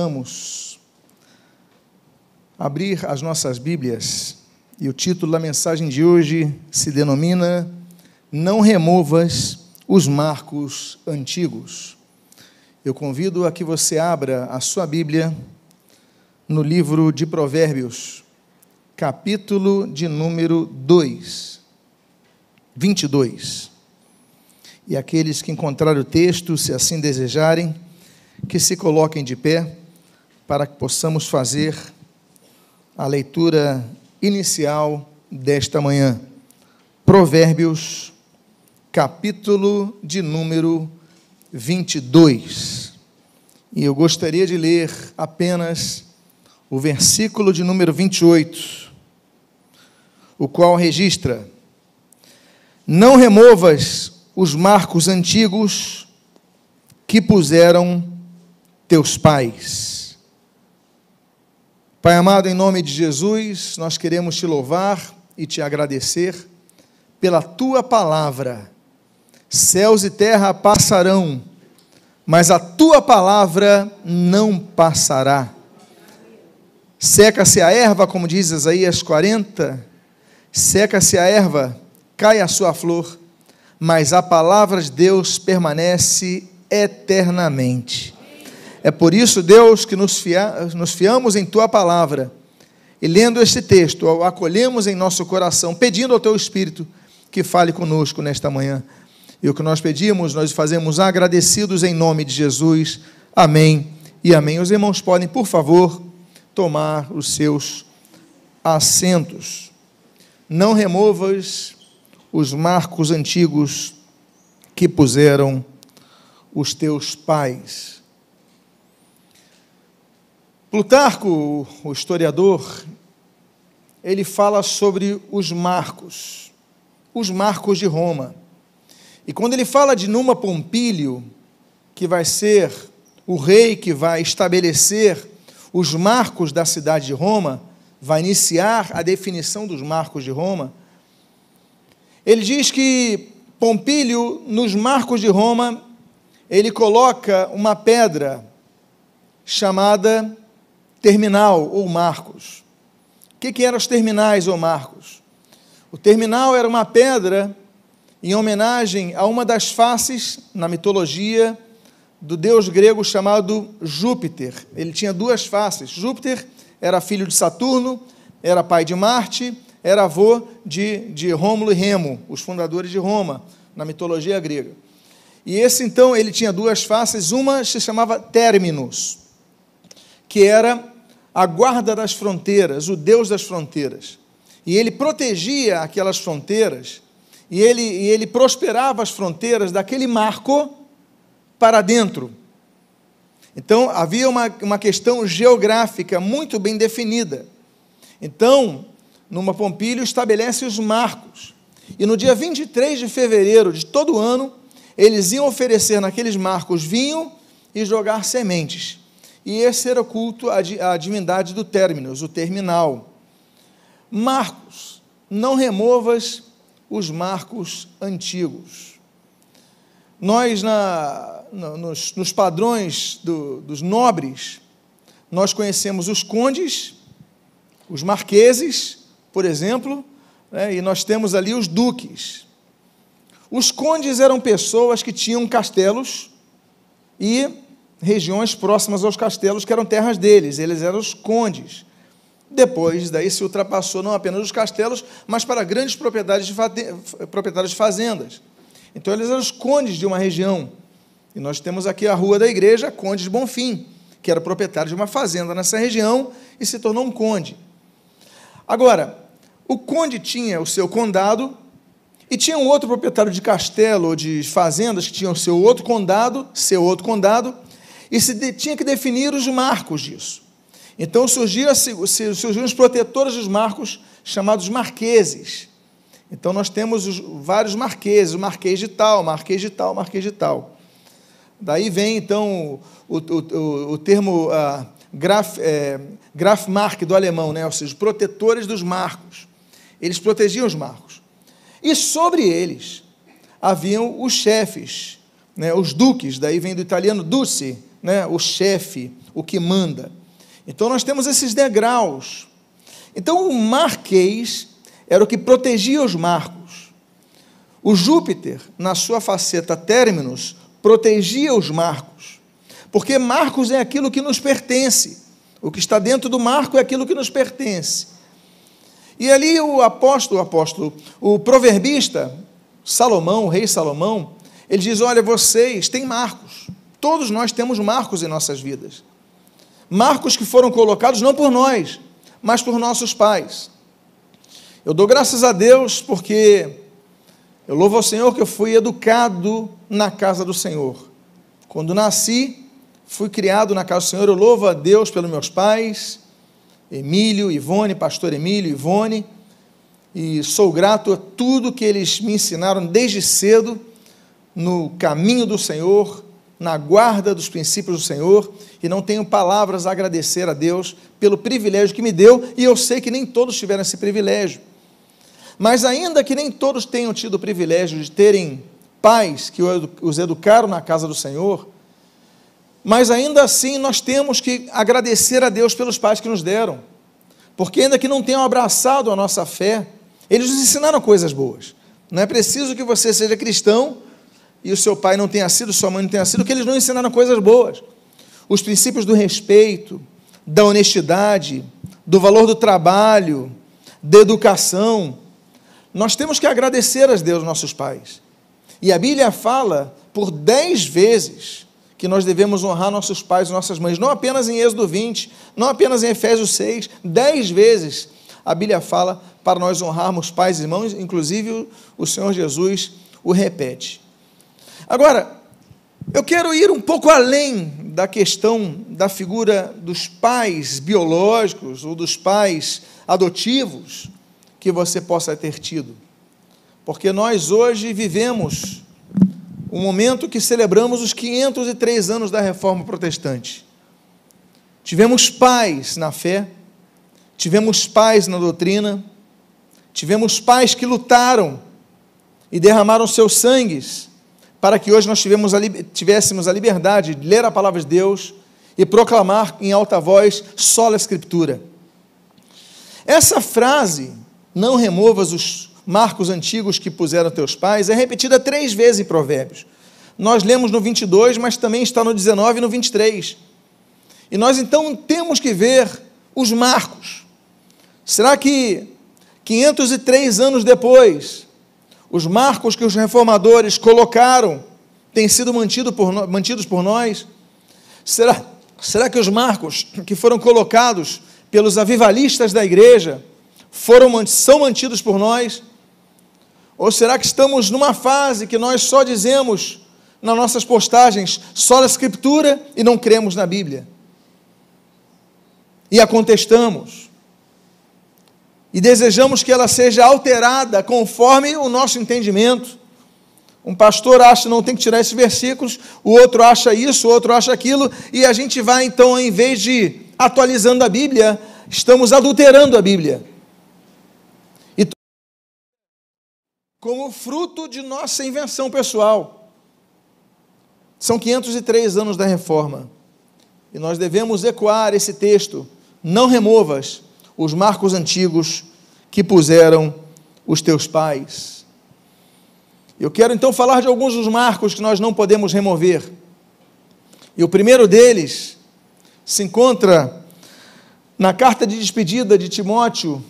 Vamos abrir as nossas Bíblias e o título da mensagem de hoje se denomina Não removas os marcos antigos. Eu convido a que você abra a sua Bíblia no livro de Provérbios, capítulo de número 2, 22. E aqueles que encontraram o texto, se assim desejarem, que se coloquem de pé para que possamos fazer a leitura inicial desta manhã. Provérbios, capítulo de número 22. E eu gostaria de ler apenas o versículo de número 28, o qual registra: Não removas os marcos antigos que puseram teus pais Pai amado, em nome de Jesus, nós queremos te louvar e te agradecer pela tua palavra. Céus e terra passarão, mas a tua palavra não passará. Seca-se a erva, como diz Isaías 40, seca-se a erva, cai a sua flor, mas a palavra de Deus permanece eternamente. É por isso, Deus, que nos, fia, nos fiamos em tua palavra. E lendo este texto, o acolhemos em nosso coração, pedindo ao teu Espírito que fale conosco nesta manhã. E o que nós pedimos, nós fazemos agradecidos em nome de Jesus. Amém e amém. Os irmãos podem, por favor, tomar os seus assentos. Não removas os marcos antigos que puseram os teus pais. Plutarco, o historiador, ele fala sobre os marcos, os marcos de Roma. E quando ele fala de Numa Pompílio, que vai ser o rei que vai estabelecer os marcos da cidade de Roma, vai iniciar a definição dos marcos de Roma, ele diz que Pompílio, nos marcos de Roma, ele coloca uma pedra chamada terminal ou marcos. O que, que eram os terminais ou marcos? O terminal era uma pedra em homenagem a uma das faces na mitologia do deus grego chamado Júpiter. Ele tinha duas faces. Júpiter era filho de Saturno, era pai de Marte, era avô de, de Rômulo e Remo, os fundadores de Roma, na mitologia grega. E esse então, ele tinha duas faces, uma se chamava Terminus, que era a guarda das fronteiras, o Deus das fronteiras. E ele protegia aquelas fronteiras, e ele, e ele prosperava as fronteiras daquele marco para dentro. Então, havia uma, uma questão geográfica muito bem definida. Então, numa Pompílio estabelece os marcos. E no dia 23 de fevereiro de todo ano, eles iam oferecer naqueles marcos vinho e jogar sementes e esse era o culto à divindade do términos, o terminal. Marcos, não removas os marcos antigos. Nós, na, nos, nos, padrões do, dos nobres, nós conhecemos os condes, os marqueses, por exemplo, né, e nós temos ali os duques. Os condes eram pessoas que tinham castelos e regiões próximas aos castelos, que eram terras deles, eles eram os condes. Depois, daí se ultrapassou não apenas os castelos, mas para grandes propriedades de, proprietários de fazendas. Então, eles eram os condes de uma região. E nós temos aqui a rua da igreja, Conde de Bonfim, que era proprietário de uma fazenda nessa região e se tornou um conde. Agora, o conde tinha o seu condado e tinha um outro proprietário de castelo ou de fazendas que tinha o seu outro condado, seu outro condado, e se de, tinha que definir os marcos disso. Então surgiram, os protetores dos marcos, chamados marqueses. Então nós temos os, vários marqueses, o marquês de tal, marquês de tal, marquês de tal. Daí vem então o, o, o termo uh, graf, é, Grafmark do alemão, né? ou seja, protetores dos marcos. Eles protegiam os marcos. E sobre eles haviam os chefes, né? os duques, daí vem do italiano duce, né, o chefe, o que manda. Então nós temos esses degraus. Então o marquês era o que protegia os marcos. O Júpiter, na sua faceta términos, protegia os marcos. Porque marcos é aquilo que nos pertence. O que está dentro do marco é aquilo que nos pertence. E ali o apóstolo, o apóstolo, o proverbista, Salomão, o rei Salomão, ele diz: Olha, vocês têm marcos. Todos nós temos marcos em nossas vidas. Marcos que foram colocados não por nós, mas por nossos pais. Eu dou graças a Deus porque eu louvo ao Senhor que eu fui educado na casa do Senhor. Quando nasci, fui criado na casa do Senhor. Eu louvo a Deus pelos meus pais, Emílio, Ivone, pastor Emílio, Ivone, e sou grato a tudo que eles me ensinaram desde cedo no caminho do Senhor, na guarda dos princípios do Senhor, e não tenho palavras a agradecer a Deus pelo privilégio que me deu, e eu sei que nem todos tiveram esse privilégio. Mas ainda que nem todos tenham tido o privilégio de terem pais que os educaram na casa do Senhor, mas ainda assim nós temos que agradecer a Deus pelos pais que nos deram, porque ainda que não tenham abraçado a nossa fé, eles nos ensinaram coisas boas. Não é preciso que você seja cristão e o seu pai não tenha sido, sua mãe não tenha sido, que eles não ensinaram coisas boas. Os princípios do respeito, da honestidade, do valor do trabalho, da educação. Nós temos que agradecer a Deus, nossos pais. E a Bíblia fala por dez vezes que nós devemos honrar nossos pais e nossas mães, não apenas em Êxodo 20, não apenas em Efésios 6, dez vezes a Bíblia fala para nós honrarmos pais e irmãos, inclusive o Senhor Jesus o repete. Agora, eu quero ir um pouco além da questão da figura dos pais biológicos ou dos pais adotivos que você possa ter tido. Porque nós hoje vivemos o momento que celebramos os 503 anos da Reforma Protestante. Tivemos pais na fé, tivemos pais na doutrina, tivemos pais que lutaram e derramaram seus sangues para que hoje nós tivéssemos a liberdade de ler a palavra de Deus e proclamar em alta voz só a Escritura. Essa frase, não removas os marcos antigos que puseram teus pais, é repetida três vezes em Provérbios. Nós lemos no 22, mas também está no 19 e no 23. E nós então temos que ver os marcos. Será que 503 anos depois, os marcos que os reformadores colocaram têm sido mantido por, mantidos por nós? Será, será que os marcos que foram colocados pelos avivalistas da igreja foram, são mantidos por nós? Ou será que estamos numa fase que nós só dizemos nas nossas postagens só a Escritura e não cremos na Bíblia? E a contestamos. E desejamos que ela seja alterada conforme o nosso entendimento. Um pastor acha não tem que tirar esses versículos, o outro acha isso, o outro acha aquilo, e a gente vai então, em vez de atualizando a Bíblia, estamos adulterando a Bíblia. como fruto de nossa invenção pessoal. São 503 anos da reforma. E nós devemos ecoar esse texto. Não removas os marcos antigos que puseram os teus pais. Eu quero então falar de alguns dos marcos que nós não podemos remover. E o primeiro deles se encontra na carta de despedida de Timóteo,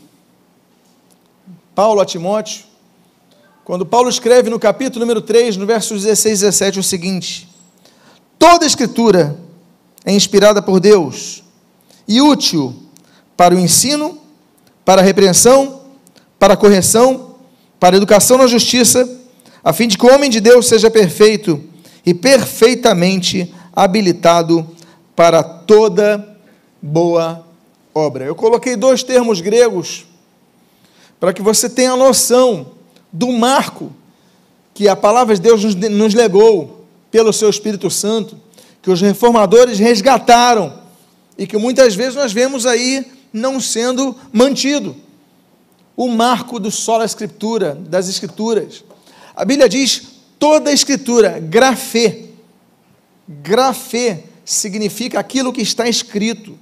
Paulo a Timóteo, quando Paulo escreve no capítulo número 3, no versos 16 e 17, o seguinte: Toda escritura é inspirada por Deus e útil para o ensino, para a repreensão, para a correção, para a educação na justiça, a fim de que o homem de Deus seja perfeito e perfeitamente habilitado para toda boa obra. Eu coloquei dois termos gregos para que você tenha noção do marco que a palavra de Deus nos, legou pelo seu Espírito Santo, que os reformadores resgataram e que muitas vezes nós vemos aí não sendo mantido. O marco do solo escritura, das escrituras. A Bíblia diz toda a escritura, grafê. Grafê significa aquilo que está escrito.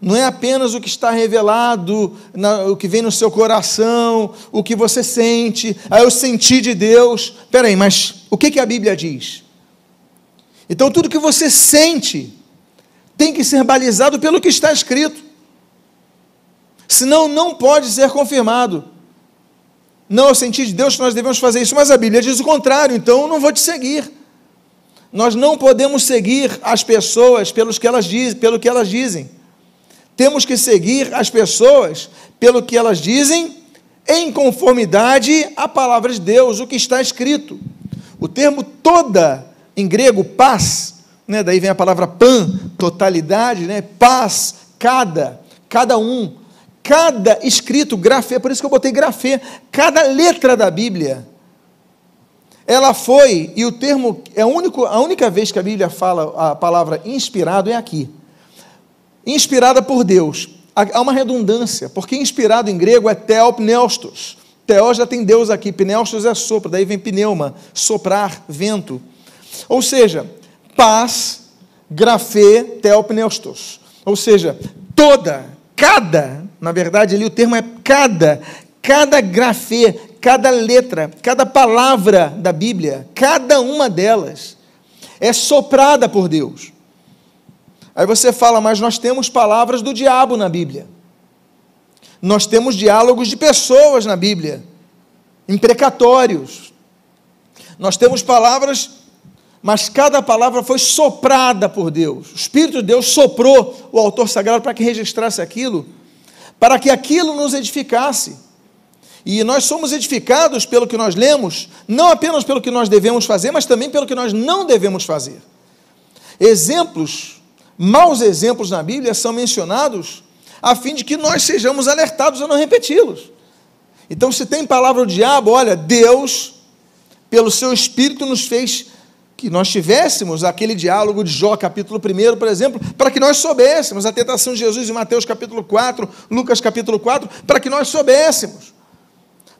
Não é apenas o que está revelado, na, o que vem no seu coração, o que você sente, aí eu senti de Deus. Peraí, mas o que, que a Bíblia diz? Então tudo que você sente tem que ser balizado pelo que está escrito. Senão não pode ser confirmado. Não, eu senti de Deus que nós devemos fazer isso, mas a Bíblia diz o contrário, então eu não vou te seguir. Nós não podemos seguir as pessoas pelos que elas dizem, pelo que elas dizem. Temos que seguir as pessoas pelo que elas dizem, em conformidade à palavra de Deus, o que está escrito. O termo toda, em grego, paz, né, daí vem a palavra pan, totalidade, né, paz, cada, cada um, cada escrito, grafê, por isso que eu botei grafê, cada letra da Bíblia, ela foi, e o termo, é único, a única vez que a Bíblia fala a palavra inspirado é aqui inspirada por Deus. Há uma redundância, porque inspirado em grego é teopneustos. Teó já tem Deus aqui, pneustos é sopro, daí vem pneuma, soprar, vento. Ou seja, paz, grafê, teopneustos. Ou seja, toda, cada, na verdade ali o termo é cada, cada grafê, cada letra, cada palavra da Bíblia, cada uma delas é soprada por Deus. Aí você fala, mas nós temos palavras do diabo na Bíblia. Nós temos diálogos de pessoas na Bíblia, imprecatórios. Nós temos palavras, mas cada palavra foi soprada por Deus. O Espírito de Deus soprou o autor sagrado para que registrasse aquilo, para que aquilo nos edificasse. E nós somos edificados pelo que nós lemos, não apenas pelo que nós devemos fazer, mas também pelo que nós não devemos fazer. Exemplos maus exemplos na Bíblia são mencionados a fim de que nós sejamos alertados a não repeti-los. Então, se tem palavra do diabo, olha, Deus, pelo seu Espírito, nos fez que nós tivéssemos aquele diálogo de Jó, capítulo 1, por exemplo, para que nós soubéssemos a tentação de Jesus em Mateus capítulo 4, Lucas capítulo 4, para que nós soubéssemos,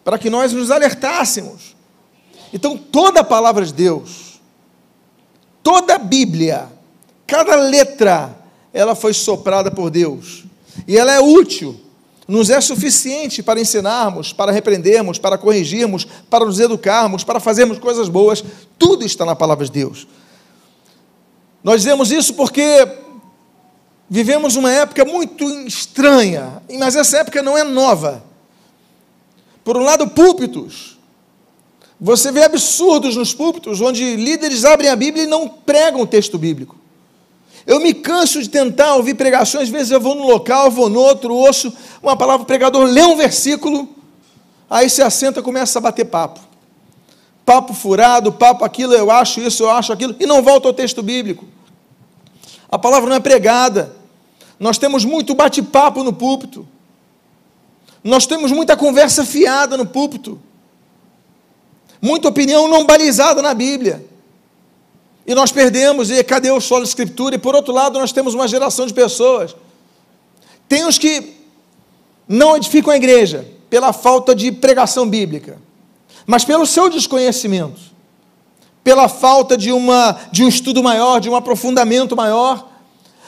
para que nós nos alertássemos. Então, toda a palavra de Deus, toda a Bíblia, Cada letra, ela foi soprada por Deus. E ela é útil, nos é suficiente para ensinarmos, para repreendermos, para corrigirmos, para nos educarmos, para fazermos coisas boas. Tudo está na palavra de Deus. Nós dizemos isso porque vivemos uma época muito estranha, mas essa época não é nova. Por um lado, púlpitos. Você vê absurdos nos púlpitos, onde líderes abrem a Bíblia e não pregam o texto bíblico. Eu me canso de tentar ouvir pregações, às vezes eu vou num local, vou no outro, ouço uma palavra, o pregador lê um versículo, aí se assenta e começa a bater papo. Papo furado, papo aquilo, eu acho isso, eu acho aquilo, e não volta ao texto bíblico. A palavra não é pregada. Nós temos muito bate-papo no púlpito. Nós temos muita conversa fiada no púlpito. Muita opinião não balizada na Bíblia. E nós perdemos, e cadê o solo escritura? E por outro lado, nós temos uma geração de pessoas. Tem os que não edificam a igreja pela falta de pregação bíblica, mas pelo seu desconhecimento, pela falta de, uma, de um estudo maior, de um aprofundamento maior.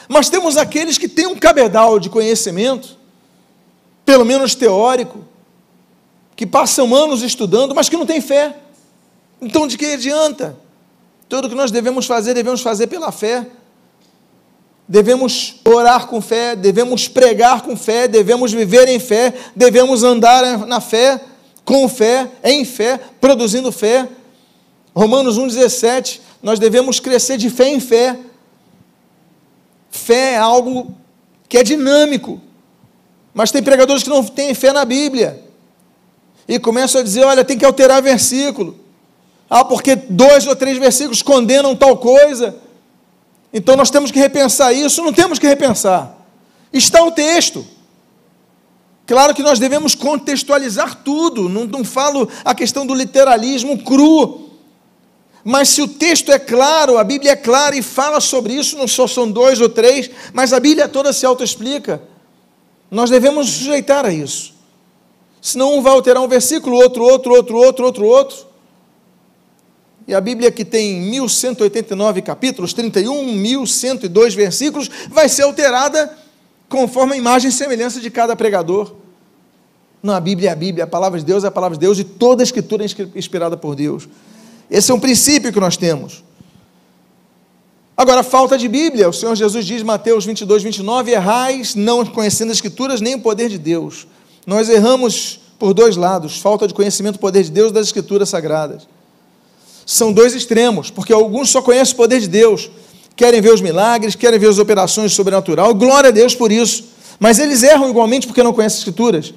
Mas temos aqueles que têm um cabedal de conhecimento, pelo menos teórico, que passam anos estudando, mas que não têm fé. Então, de que adianta? Tudo que nós devemos fazer, devemos fazer pela fé. Devemos orar com fé, devemos pregar com fé, devemos viver em fé, devemos andar na fé, com fé, em fé, produzindo fé. Romanos 1,17, nós devemos crescer de fé em fé. Fé é algo que é dinâmico, mas tem pregadores que não têm fé na Bíblia e começam a dizer: olha, tem que alterar versículo. Ah, porque dois ou três versículos condenam tal coisa. Então nós temos que repensar isso. Não temos que repensar. Está o texto. Claro que nós devemos contextualizar tudo. Não, não falo a questão do literalismo cru. Mas se o texto é claro, a Bíblia é clara e fala sobre isso, não só são dois ou três, mas a Bíblia toda se autoexplica. Nós devemos sujeitar a isso. Senão um vai alterar um versículo, outro, outro, outro, outro, outro, outro. E a Bíblia, que tem 1189 capítulos, 31, 1102 versículos, vai ser alterada conforme a imagem e semelhança de cada pregador. Não, a Bíblia é a Bíblia, a palavra de Deus é a palavra de Deus e toda a Escritura é inspirada por Deus. Esse é um princípio que nós temos. Agora, falta de Bíblia, o Senhor Jesus diz, Mateus 22, 29, errais não conhecendo as Escrituras nem o poder de Deus. Nós erramos por dois lados, falta de conhecimento do poder de Deus das Escrituras Sagradas. São dois extremos, porque alguns só conhecem o poder de Deus, querem ver os milagres, querem ver as operações sobrenatural, glória a Deus por isso, mas eles erram igualmente porque não conhecem as Escrituras.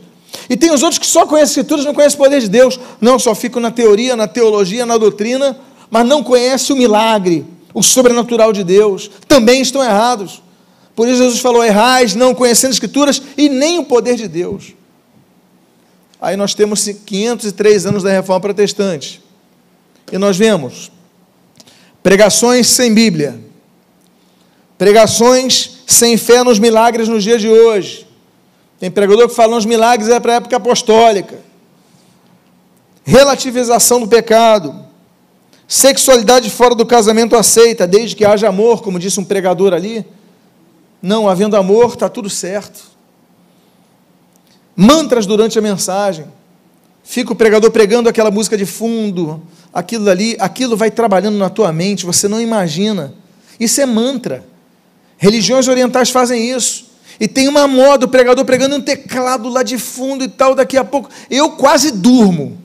E tem os outros que só conhecem as Escrituras, não conhecem o poder de Deus, não, só ficam na teoria, na teologia, na doutrina, mas não conhecem o milagre, o sobrenatural de Deus, também estão errados. Por isso Jesus falou: errais, não conhecendo as Escrituras e nem o poder de Deus. Aí nós temos 503 anos da reforma protestante. E nós vemos pregações sem Bíblia, pregações sem fé nos milagres nos dias de hoje. Tem pregador que fala nos milagres é para a época apostólica. Relativização do pecado Sexualidade fora do casamento aceita, desde que haja amor, como disse um pregador ali. Não, havendo amor, está tudo certo. Mantras durante a mensagem. Fica o pregador pregando aquela música de fundo, aquilo ali, aquilo vai trabalhando na tua mente, você não imagina. Isso é mantra. Religiões orientais fazem isso. E tem uma moda, o pregador pregando um teclado lá de fundo e tal, daqui a pouco. Eu quase durmo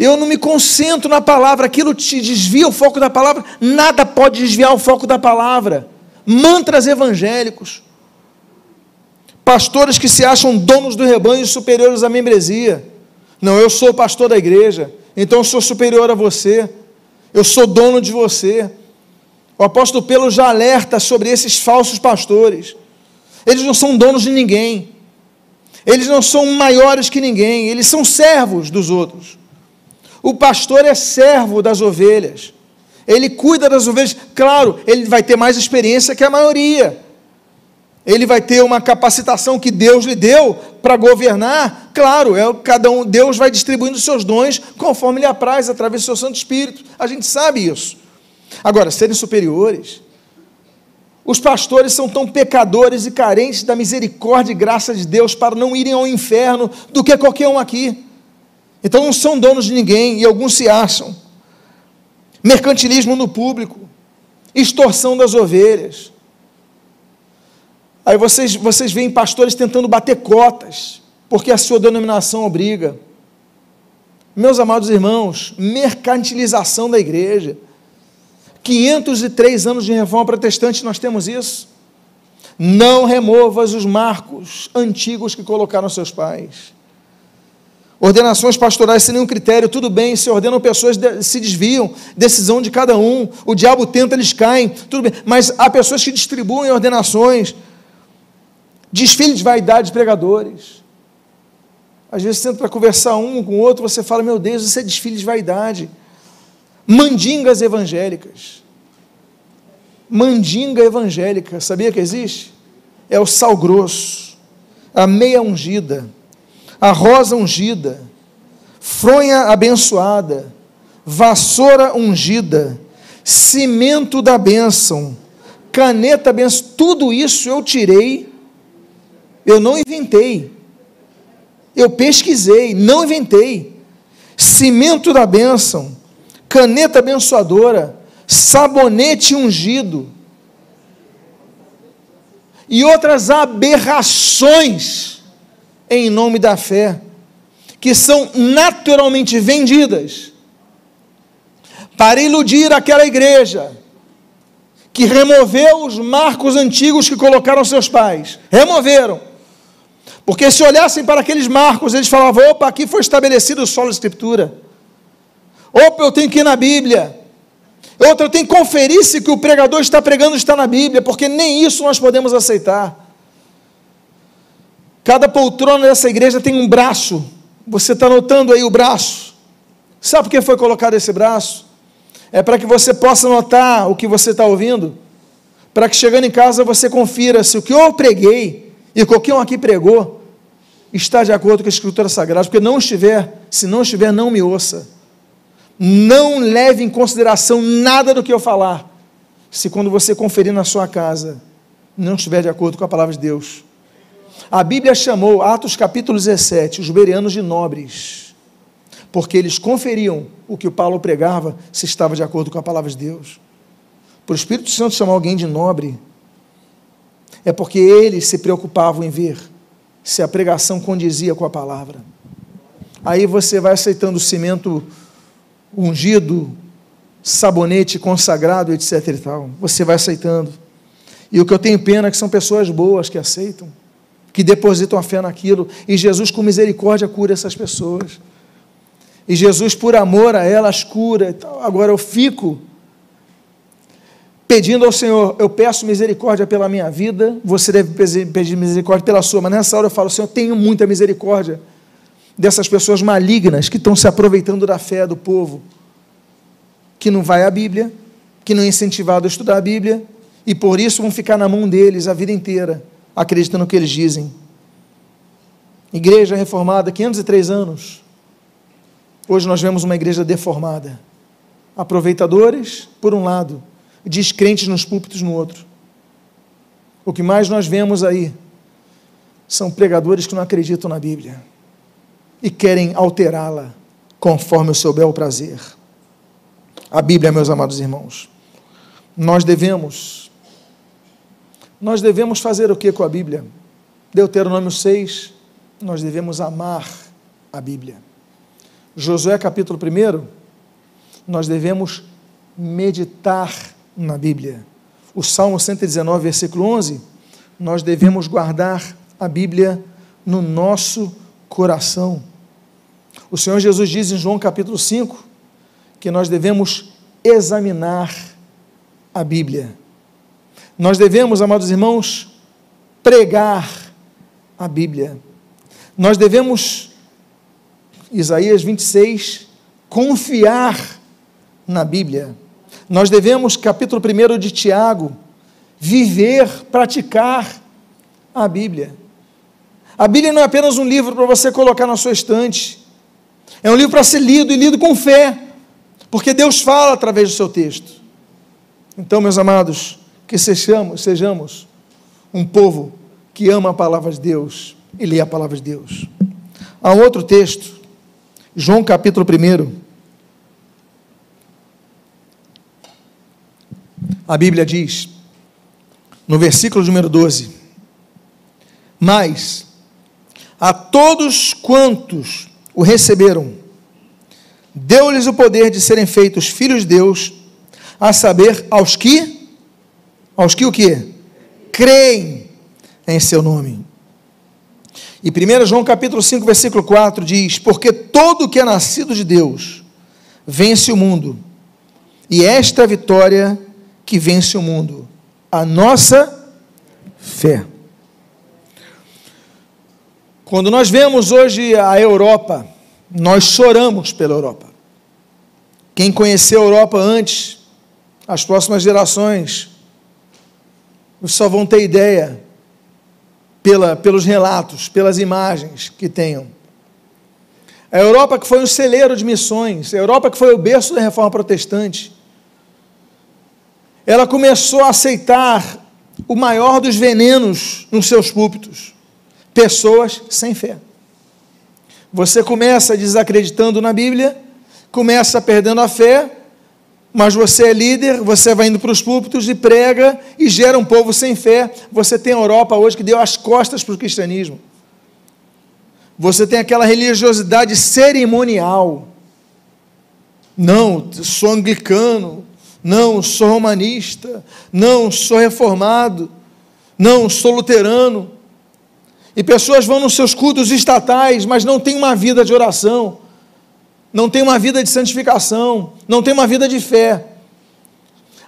eu não me concentro na palavra, aquilo te desvia o foco da palavra, nada pode desviar o foco da palavra. Mantras evangélicos, pastores que se acham donos do rebanho superiores à membresia. Não, eu sou pastor da igreja, então eu sou superior a você, eu sou dono de você. O apóstolo Pedro já alerta sobre esses falsos pastores. Eles não são donos de ninguém, eles não são maiores que ninguém, eles são servos dos outros. O pastor é servo das ovelhas. Ele cuida das ovelhas. Claro, ele vai ter mais experiência que a maioria. Ele vai ter uma capacitação que Deus lhe deu para governar. Claro, é cada um, Deus vai distribuindo os seus dons conforme lhe apraz através do seu Santo Espírito. A gente sabe isso. Agora, serem superiores, os pastores são tão pecadores e carentes da misericórdia e graça de Deus para não irem ao inferno do que qualquer um aqui. Então não são donos de ninguém e alguns se acham. Mercantilismo no público, extorsão das ovelhas. Aí vocês, vocês veem pastores tentando bater cotas, porque a sua denominação obriga. Meus amados irmãos, mercantilização da igreja. 503 anos de reforma protestante nós temos isso. Não removas os marcos antigos que colocaram seus pais. Ordenações pastorais sem nenhum critério, tudo bem, se ordenam pessoas, se desviam, decisão de cada um, o diabo tenta, eles caem, tudo bem, mas há pessoas que distribuem ordenações, desfile de vaidade de pregadores. Às vezes, senta para conversar um com o outro, você fala, meu Deus, isso é desfile de vaidade. Mandingas evangélicas. Mandinga evangélica, sabia que existe? É o sal grosso, a meia ungida a rosa ungida, fronha abençoada, vassoura ungida, cimento da bênção, caneta abençoada, tudo isso eu tirei, eu não inventei, eu pesquisei, não inventei. Cimento da bênção, caneta abençoadora, sabonete ungido e outras aberrações em nome da fé, que são naturalmente vendidas para iludir aquela igreja que removeu os marcos antigos que colocaram seus pais. Removeram. Porque se olhassem para aqueles marcos, eles falavam: opa, aqui foi estabelecido o solo de escritura. Opa, eu tenho que ir na Bíblia. Outra, eu tenho que conferir se que o pregador está pregando está na Bíblia, porque nem isso nós podemos aceitar. Cada poltrona dessa igreja tem um braço. Você está notando aí o braço? Sabe por que foi colocado esse braço? É para que você possa notar o que você está ouvindo. Para que chegando em casa você confira se o que eu preguei e qualquer um aqui pregou está de acordo com a Escritura Sagrada. Porque não estiver, se não estiver, não me ouça. Não leve em consideração nada do que eu falar, se quando você conferir na sua casa não estiver de acordo com a palavra de Deus. A Bíblia chamou, Atos capítulo 17, os bereanos de nobres, porque eles conferiam o que o Paulo pregava se estava de acordo com a palavra de Deus. Por o Espírito Santo chamar alguém de nobre, é porque eles se preocupavam em ver se a pregação condizia com a palavra. Aí você vai aceitando cimento ungido, sabonete consagrado, etc e tal. Você vai aceitando. E o que eu tenho pena é que são pessoas boas que aceitam, que depositam a fé naquilo, e Jesus com misericórdia cura essas pessoas. E Jesus por amor a elas cura. Agora eu fico pedindo ao Senhor, eu peço misericórdia pela minha vida, você deve pedir misericórdia pela sua, mas nessa hora eu falo, Senhor, tenho muita misericórdia dessas pessoas malignas que estão se aproveitando da fé do povo, que não vai à Bíblia, que não é incentivado a estudar a Bíblia, e por isso vão ficar na mão deles a vida inteira, acreditando no que eles dizem. Igreja reformada, 503 anos. Hoje nós vemos uma igreja deformada. Aproveitadores, por um lado, descrentes nos púlpitos no outro. O que mais nós vemos aí são pregadores que não acreditam na Bíblia e querem alterá-la conforme o seu bel prazer. A Bíblia, meus amados irmãos, nós devemos nós devemos fazer o que com a Bíblia? Deuteronômio 6, nós devemos amar a Bíblia. Josué capítulo 1, nós devemos meditar na Bíblia. O Salmo 119, versículo 11, nós devemos guardar a Bíblia no nosso coração. O Senhor Jesus diz em João capítulo 5 que nós devemos examinar a Bíblia. Nós devemos, amados irmãos, pregar a Bíblia. Nós devemos, Isaías 26, confiar na Bíblia. Nós devemos, capítulo 1 de Tiago, viver, praticar a Bíblia. A Bíblia não é apenas um livro para você colocar na sua estante, é um livro para ser lido e lido com fé, porque Deus fala através do seu texto. Então, meus amados, que sejamos, sejamos um povo que ama a palavra de Deus e lê a palavra de Deus. Há um outro texto, João capítulo 1. A Bíblia diz, no versículo número 12: Mas a todos quantos o receberam, deu-lhes o poder de serem feitos filhos de Deus, a saber, aos que, aos que o que? Creem em seu nome. E 1 João capítulo 5, versículo 4 diz: Porque todo que é nascido de Deus vence o mundo, e esta é vitória que vence o mundo? A nossa fé. Quando nós vemos hoje a Europa, nós choramos pela Europa. Quem conheceu a Europa antes, as próximas gerações, só vão ter ideia pela, pelos relatos, pelas imagens que tenham. A Europa que foi um celeiro de missões, a Europa que foi o berço da reforma protestante, ela começou a aceitar o maior dos venenos nos seus púlpitos: pessoas sem fé. Você começa desacreditando na Bíblia, começa perdendo a fé, mas você é líder, você vai indo para os púlpitos e prega e gera um povo sem fé. Você tem a Europa hoje que deu as costas para o cristianismo. Você tem aquela religiosidade cerimonial. Não, sou anglicano, não, sou romanista. Não, sou reformado. Não, sou luterano. E pessoas vão nos seus cultos estatais, mas não têm uma vida de oração, não têm uma vida de santificação, não têm uma vida de fé.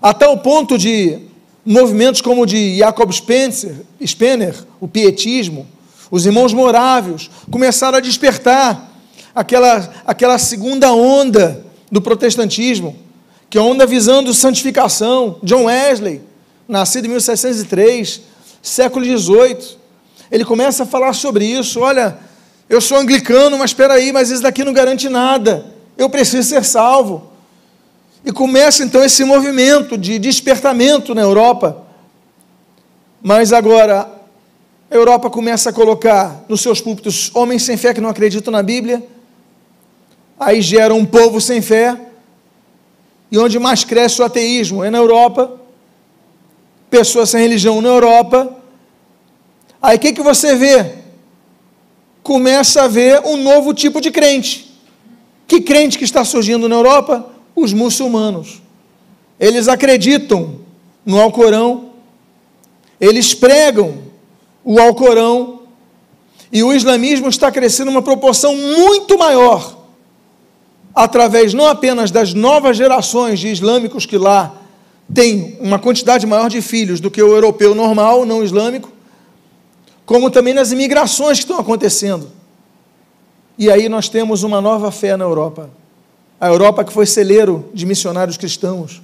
A tal ponto de movimentos como o de Jacob Spencer, Spener, o pietismo, os irmãos morávios, começaram a despertar aquela, aquela segunda onda do protestantismo que é onda visando santificação. John Wesley, nascido em 1703, século XVIII, ele começa a falar sobre isso. Olha, eu sou anglicano, mas espera aí, mas isso daqui não garante nada. eu preciso ser salvo. E começa então esse movimento de despertamento na Europa. Mas agora, a Europa começa a colocar nos seus púlpitos homens sem fé que não acreditam na Bíblia, aí gera um povo sem fé, e onde mais cresce o ateísmo é na Europa, pessoas sem religião na Europa. Aí o que, que você vê? Começa a ver um novo tipo de crente. Que crente que está surgindo na Europa? Os muçulmanos. Eles acreditam no Alcorão, eles pregam o Alcorão, e o islamismo está crescendo uma proporção muito maior, através não apenas das novas gerações de islâmicos que lá têm uma quantidade maior de filhos do que o europeu normal, não islâmico, como também nas imigrações que estão acontecendo. E aí nós temos uma nova fé na Europa. A Europa que foi celeiro de missionários cristãos,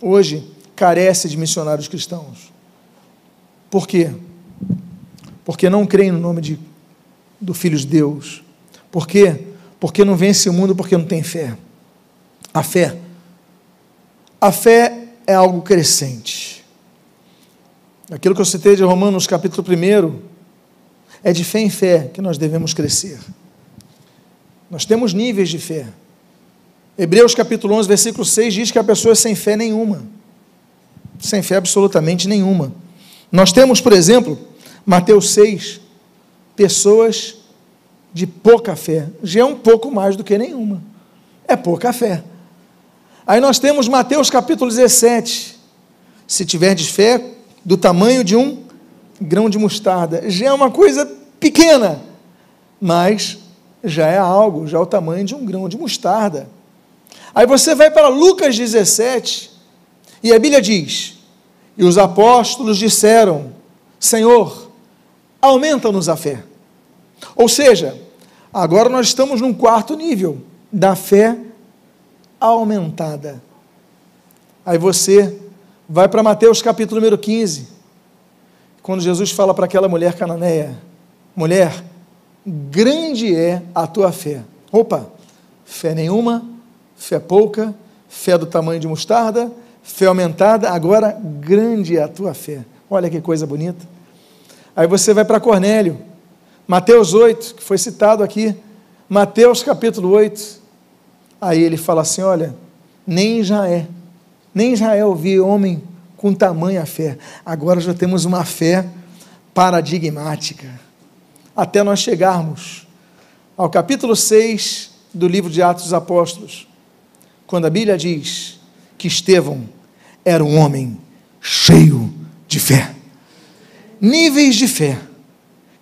hoje carece de missionários cristãos. Por quê? Porque não creem no nome de, do Filho de Deus. Por quê? Porque não vence o mundo porque não tem fé. A fé. A fé é algo crescente. Aquilo que eu citei de Romanos capítulo 1 é de fé em fé que nós devemos crescer. Nós temos níveis de fé. Hebreus capítulo 11, versículo 6 diz que a pessoa é sem fé nenhuma. Sem fé absolutamente nenhuma. Nós temos, por exemplo, Mateus 6, pessoas de pouca fé. Já é um pouco mais do que nenhuma. É pouca fé. Aí nós temos Mateus capítulo 17. Se tiverdes fé do tamanho de um grão de mostarda, já é uma coisa pequena, mas já é algo, já é o tamanho de um grão de mostarda. Aí você vai para Lucas 17, e a Bíblia diz: E os apóstolos disseram: Senhor, aumenta-nos a fé. Ou seja, agora nós estamos num quarto nível da fé aumentada. Aí você vai para Mateus capítulo número 15, quando Jesus fala para aquela mulher cananeia: Mulher, grande é a tua fé. Opa, fé nenhuma, fé pouca, fé do tamanho de mostarda, fé aumentada, agora grande é a tua fé. Olha que coisa bonita. Aí você vai para Cornélio, Mateus 8, que foi citado aqui, Mateus capítulo 8. Aí ele fala assim: olha, nem Israel, nem Israel vi homem com tamanha fé. Agora já temos uma fé paradigmática. Até nós chegarmos ao capítulo 6 do livro de Atos dos Apóstolos quando a Bíblia diz que Estevão era um homem cheio de fé. Níveis de fé,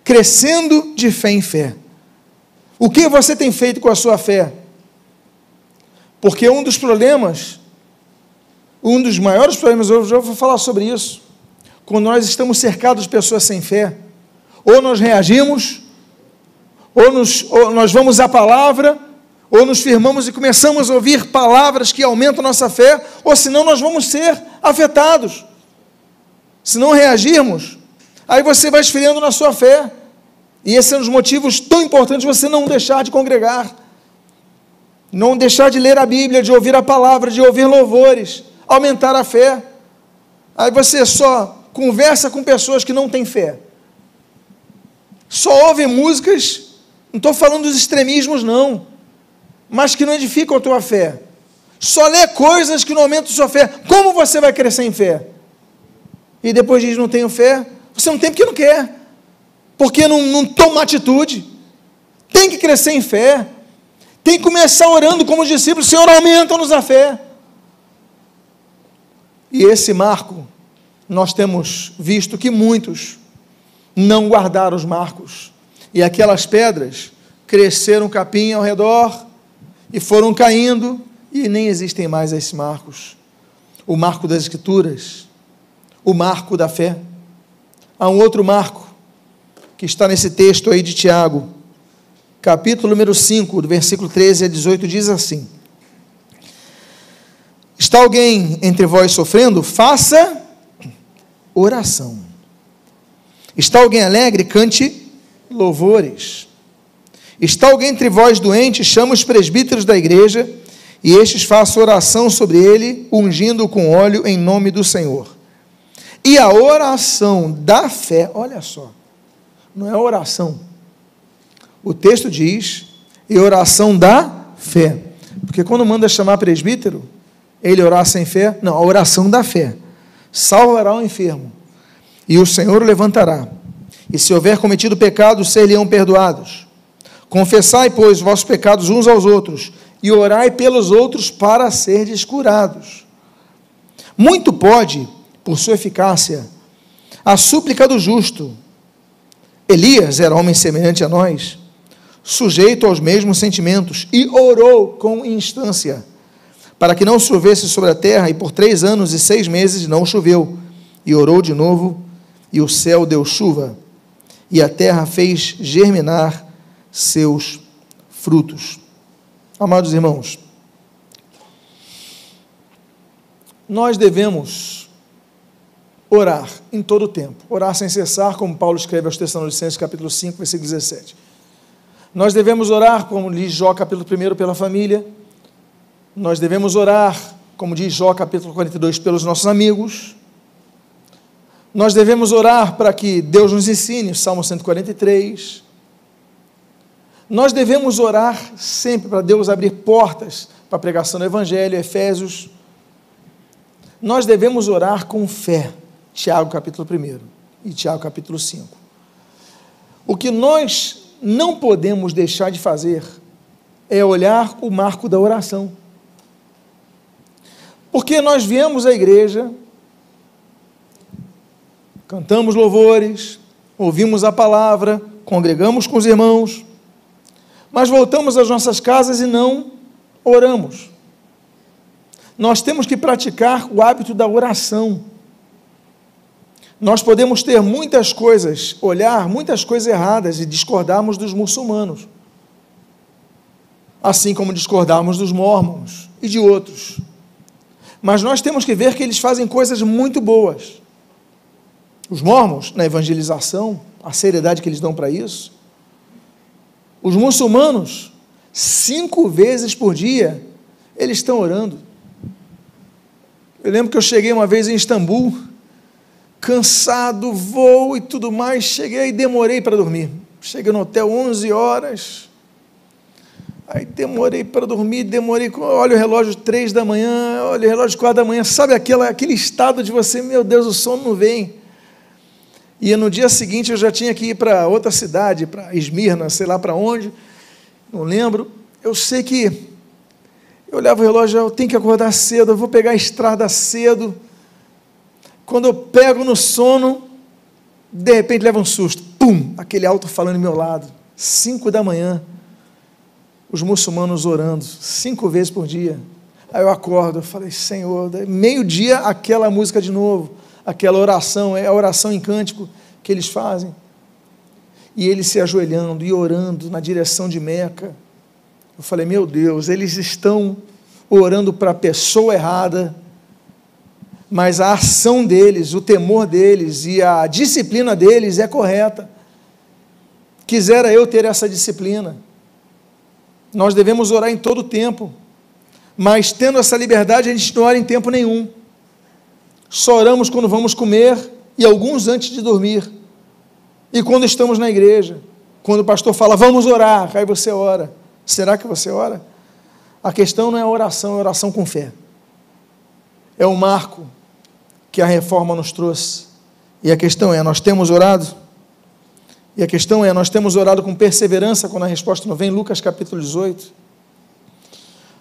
crescendo de fé em fé. O que você tem feito com a sua fé? Porque um dos problemas, um dos maiores problemas, eu já vou falar sobre isso, quando nós estamos cercados de pessoas sem fé, ou nós reagimos, ou, nos, ou nós vamos à palavra, ou nos firmamos e começamos a ouvir palavras que aumentam nossa fé, ou senão nós vamos ser afetados. Se não reagirmos, aí você vai esfriando na sua fé. E esse é um dos motivos tão importantes você não deixar de congregar, não deixar de ler a Bíblia, de ouvir a palavra, de ouvir louvores, aumentar a fé. Aí você só conversa com pessoas que não têm fé, só ouve músicas, não estou falando dos extremismos, não mas que não edificam a tua fé. Só lê coisas que não aumentam a sua fé. Como você vai crescer em fé? E depois diz: não tenho fé. Você não tem porque não quer. Porque não, não toma atitude. Tem que crescer em fé. Tem que começar orando como os discípulos: Senhor, aumenta-nos a fé. E esse marco, nós temos visto que muitos não guardaram os marcos. E aquelas pedras cresceram capim ao redor e foram caindo e nem existem mais esses marcos. O marco das Escrituras, o marco da fé. Há um outro marco que está nesse texto aí de Tiago, capítulo número 5, do versículo 13 a 18, diz assim: Está alguém entre vós sofrendo? Faça oração. Está alguém alegre? Cante louvores. Está alguém entre vós doente, chama os presbíteros da igreja, e estes façam oração sobre ele, ungindo com óleo em nome do Senhor. E a oração da fé, olha só, não é oração. O texto diz, e oração da fé. Porque quando manda chamar presbítero, ele orar sem fé? Não, a oração da fé. Salvará o enfermo, e o Senhor o levantará. E se houver cometido pecado, ser-lhe-ão perdoados. Confessai, pois, vossos pecados uns aos outros, e orai pelos outros para serdes curados. Muito pode, por sua eficácia, a súplica do justo. Elias era homem semelhante a nós, sujeito aos mesmos sentimentos, e orou com instância, para que não chovesse sobre a terra, e por três anos e seis meses não choveu. E orou de novo, e o céu deu chuva, e a terra fez germinar seus frutos. Amados irmãos, nós devemos orar em todo o tempo, orar sem cessar, como Paulo escreve aos Tessalonicenses, capítulo 5, versículo 17. Nós devemos orar, como diz Jó, capítulo 1, pela família. Nós devemos orar, como diz Jó, capítulo 42, pelos nossos amigos. Nós devemos orar para que Deus nos ensine, Salmo 143. Nós devemos orar sempre para Deus abrir portas para a pregação do Evangelho, Efésios. Nós devemos orar com fé, Tiago capítulo 1 e Tiago capítulo 5. O que nós não podemos deixar de fazer é olhar o marco da oração. Porque nós viemos à igreja, cantamos louvores, ouvimos a palavra, congregamos com os irmãos, mas voltamos às nossas casas e não oramos. Nós temos que praticar o hábito da oração. Nós podemos ter muitas coisas, olhar muitas coisas erradas e discordarmos dos muçulmanos, assim como discordarmos dos mormons e de outros. Mas nós temos que ver que eles fazem coisas muito boas. Os mormons, na evangelização, a seriedade que eles dão para isso, os muçulmanos, cinco vezes por dia, eles estão orando. Eu lembro que eu cheguei uma vez em Istambul, cansado, voo e tudo mais, cheguei e demorei para dormir. Cheguei no hotel 11 horas, aí demorei para dormir, demorei, olha o relógio 3 da manhã, olha o relógio 4 da manhã, sabe aquela, aquele estado de você, meu Deus, o sono não vem. E no dia seguinte eu já tinha que ir para outra cidade, para Esmirna, sei lá para onde, não lembro. Eu sei que eu olhava o relógio, eu tenho que acordar cedo, eu vou pegar a estrada cedo. Quando eu pego no sono, de repente leva um susto. Pum! Aquele alto falando ao meu lado. Cinco da manhã. Os muçulmanos orando, cinco vezes por dia. Aí eu acordo, eu falei, Senhor, meio-dia aquela música de novo aquela oração, é a oração em cântico que eles fazem. E eles se ajoelhando e orando na direção de Meca. Eu falei, meu Deus, eles estão orando para a pessoa errada, mas a ação deles, o temor deles e a disciplina deles é correta. Quisera eu ter essa disciplina. Nós devemos orar em todo o tempo, mas tendo essa liberdade, a gente não ora em tempo nenhum. Só oramos quando vamos comer e alguns antes de dormir. E quando estamos na igreja, quando o pastor fala, vamos orar, aí você ora. Será que você ora? A questão não é oração, é oração com fé. É o marco que a reforma nos trouxe. E a questão é: nós temos orado? E a questão é: nós temos orado com perseverança quando a resposta não vem? Lucas capítulo 18.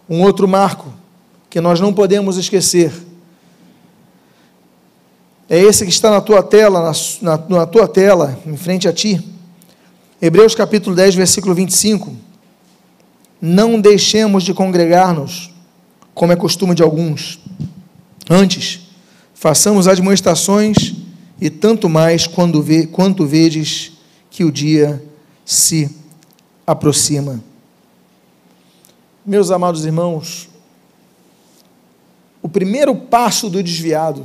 Um outro marco que nós não podemos esquecer é esse que está na tua tela, na, na, na tua tela, em frente a ti. Hebreus capítulo 10, versículo 25. Não deixemos de congregar-nos, como é costume de alguns. Antes, façamos admoestações, e tanto mais quando vê, quanto vedes que o dia se aproxima. Meus amados irmãos, o primeiro passo do desviado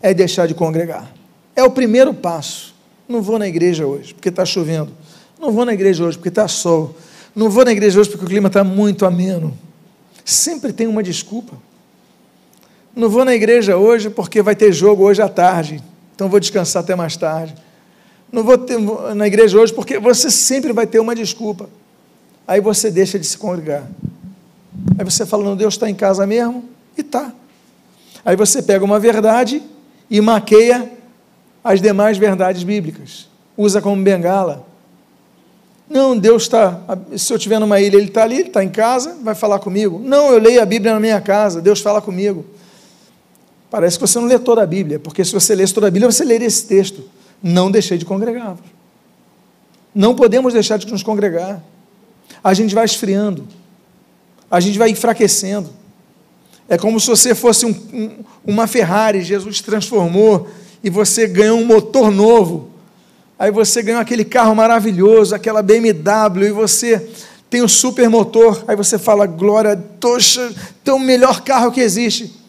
é deixar de congregar. É o primeiro passo. Não vou na igreja hoje, porque está chovendo. Não vou na igreja hoje porque está sol. Não vou na igreja hoje porque o clima está muito ameno. Sempre tem uma desculpa. Não vou na igreja hoje porque vai ter jogo hoje à tarde. Então vou descansar até mais tarde. Não vou ter, na igreja hoje porque você sempre vai ter uma desculpa. Aí você deixa de se congregar. Aí você fala, não, Deus está em casa mesmo? E está. Aí você pega uma verdade e maqueia as demais verdades bíblicas. Usa como bengala. Não, Deus está. Se eu estiver numa ilha, Ele está ali, Ele está em casa, vai falar comigo. Não, eu leio a Bíblia na minha casa, Deus fala comigo. Parece que você não lê toda a Bíblia, porque se você lesse toda a Bíblia, você leria esse texto. Não deixei de congregar. Não podemos deixar de nos congregar. A gente vai esfriando, a gente vai enfraquecendo. É como se você fosse um, um, uma Ferrari, Jesus transformou e você ganhou um motor novo. Aí você ganhou aquele carro maravilhoso, aquela BMW, e você tem um super motor. Aí você fala, glória, toxa, tem o melhor carro que existe.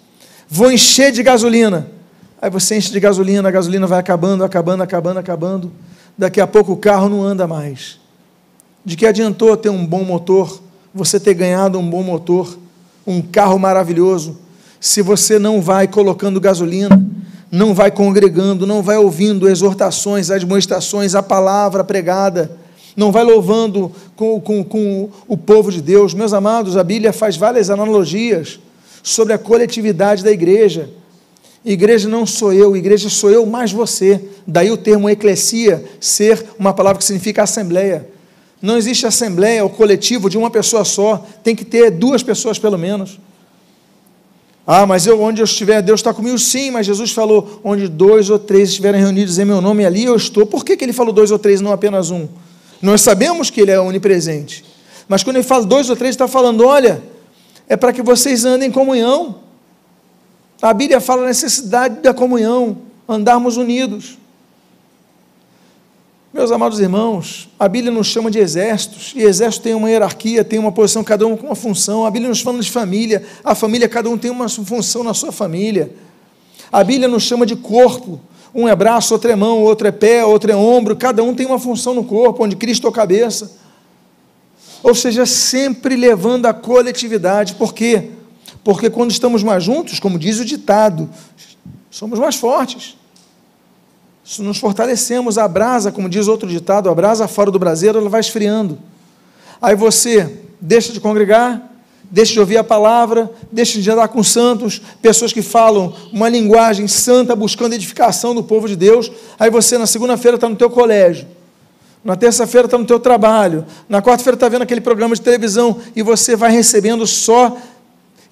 Vou encher de gasolina. Aí você enche de gasolina, a gasolina vai acabando, acabando, acabando, acabando. Daqui a pouco o carro não anda mais. De que adiantou ter um bom motor, você ter ganhado um bom motor, um carro maravilhoso, se você não vai colocando gasolina, não vai congregando, não vai ouvindo exortações, admoestações, a palavra pregada, não vai louvando com, com, com o povo de Deus. Meus amados, a Bíblia faz várias analogias sobre a coletividade da igreja. Igreja não sou eu, igreja sou eu mais você. Daí o termo eclesia ser uma palavra que significa assembleia. Não existe assembleia ou coletivo de uma pessoa só, tem que ter duas pessoas pelo menos. Ah, mas eu, onde eu estiver, Deus está comigo? Sim, mas Jesus falou: onde dois ou três estiverem reunidos em meu nome, ali eu estou. Por que, que ele falou dois ou três, não apenas um? Nós sabemos que ele é onipresente. Mas quando ele fala dois ou três, está falando: olha, é para que vocês andem em comunhão. A Bíblia fala a necessidade da comunhão, andarmos unidos. Meus amados irmãos, a Bíblia nos chama de exércitos, e exército tem uma hierarquia, tem uma posição, cada um com uma função. A Bíblia nos fala de família, a família, cada um tem uma função na sua família. A Bíblia nos chama de corpo, um é braço, outro é mão, outro é pé, outro é ombro, cada um tem uma função no corpo, onde Cristo é a cabeça. Ou seja, sempre levando a coletividade, por quê? Porque quando estamos mais juntos, como diz o ditado, somos mais fortes nos fortalecemos, a brasa, como diz outro ditado, a brasa fora do braseiro, ela vai esfriando. Aí você deixa de congregar, deixa de ouvir a palavra, deixa de andar com santos, pessoas que falam uma linguagem santa, buscando edificação do povo de Deus. Aí você, na segunda-feira, está no teu colégio. Na terça-feira está no teu trabalho. Na quarta-feira está vendo aquele programa de televisão e você vai recebendo só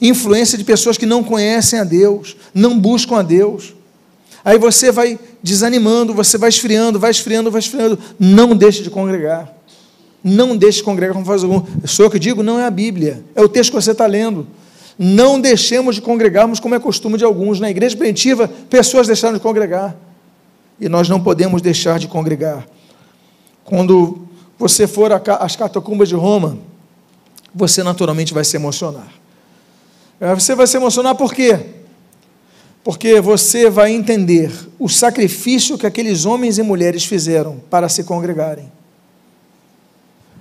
influência de pessoas que não conhecem a Deus, não buscam a Deus. Aí você vai desanimando, você vai esfriando, vai esfriando, vai esfriando. Não deixe de congregar. Não deixe de congregar como faz algum. Sou eu que digo, não é a Bíblia, é o texto que você está lendo. Não deixemos de congregarmos como é costume de alguns. Na igreja primitiva, pessoas deixaram de congregar. E nós não podemos deixar de congregar. Quando você for às catacumbas de Roma, você naturalmente vai se emocionar. Você vai se emocionar por quê? porque você vai entender o sacrifício que aqueles homens e mulheres fizeram para se congregarem.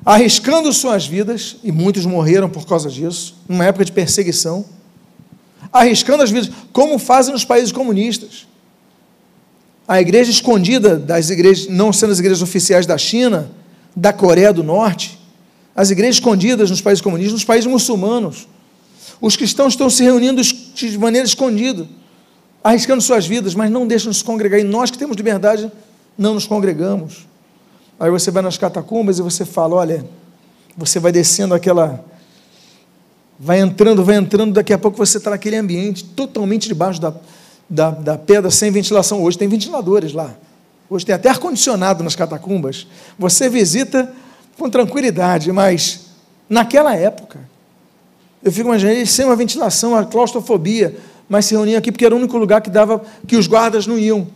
Arriscando suas vidas, e muitos morreram por causa disso, numa época de perseguição, arriscando as vidas, como fazem nos países comunistas. A igreja escondida das igrejas, não sendo as igrejas oficiais da China, da Coreia do Norte, as igrejas escondidas nos países comunistas, nos países muçulmanos. Os cristãos estão se reunindo de maneira escondida arriscando suas vidas, mas não deixam de se congregar. E nós que temos liberdade, não nos congregamos. Aí você vai nas catacumbas e você fala: olha, você vai descendo aquela. Vai entrando, vai entrando, daqui a pouco você está naquele ambiente totalmente debaixo da, da, da pedra, sem ventilação. Hoje tem ventiladores lá. Hoje tem até ar-condicionado nas catacumbas. Você visita com tranquilidade, mas naquela época, eu fico imaginando, sem uma ventilação, a claustrofobia, mas se reuniam aqui porque era o único lugar que dava que os guardas não iam.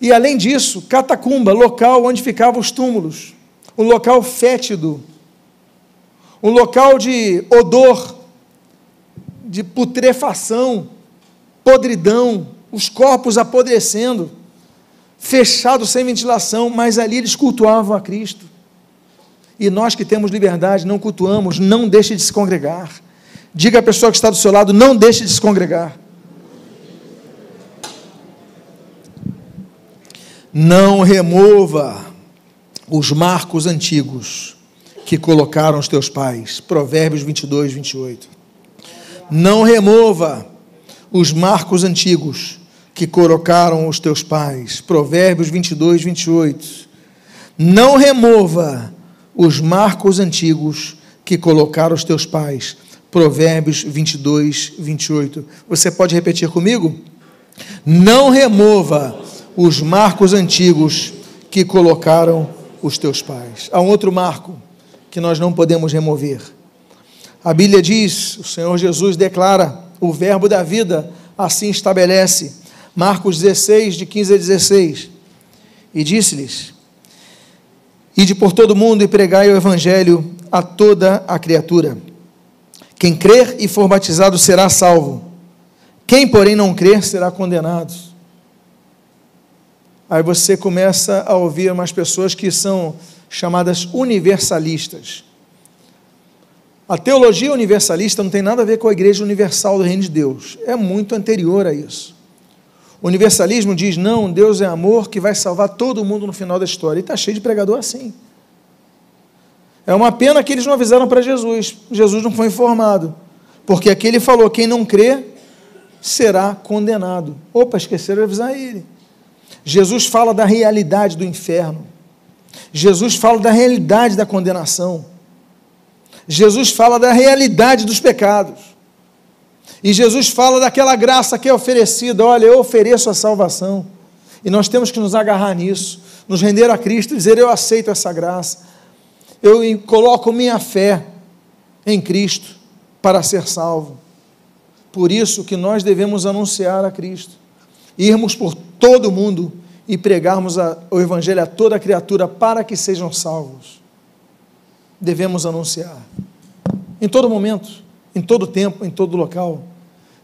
E além disso, catacumba, local onde ficavam os túmulos, um local fétido, um local de odor, de putrefação, podridão, os corpos apodrecendo. fechado sem ventilação, mas ali eles cultuavam a Cristo. E nós que temos liberdade, não cultuamos, não deixe de se congregar. Diga à pessoa que está do seu lado: não deixe de se congregar. Não remova os marcos antigos que colocaram os teus pais. Provérbios 22, 28. Não remova os marcos antigos que colocaram os teus pais. Provérbios 22, 28. Não remova os marcos antigos que colocaram os teus pais. Provérbios 22, 28. Você pode repetir comigo? Não remova os marcos antigos que colocaram os teus pais. Há um outro marco que nós não podemos remover. A Bíblia diz, o Senhor Jesus declara, o verbo da vida assim estabelece. Marcos 16, de 15 a 16. E disse-lhes: Ide por todo mundo e pregai o evangelho a toda a criatura. Quem crer e for batizado será salvo. Quem, porém, não crer será condenado. Aí você começa a ouvir umas pessoas que são chamadas universalistas. A teologia universalista não tem nada a ver com a igreja universal do reino de Deus. É muito anterior a isso. O universalismo diz: não, Deus é amor que vai salvar todo mundo no final da história. E está cheio de pregador assim. É uma pena que eles não avisaram para Jesus. Jesus não foi informado. Porque aqui ele falou: quem não crê será condenado. Opa, esqueceram de avisar ele. Jesus fala da realidade do inferno. Jesus fala da realidade da condenação. Jesus fala da realidade dos pecados. E Jesus fala daquela graça que é oferecida: olha, eu ofereço a salvação. E nós temos que nos agarrar nisso, nos render a Cristo e dizer: eu aceito essa graça. Eu coloco minha fé em Cristo para ser salvo. Por isso que nós devemos anunciar a Cristo, irmos por todo o mundo e pregarmos a, o Evangelho a toda criatura para que sejam salvos. Devemos anunciar. Em todo momento, em todo tempo, em todo local.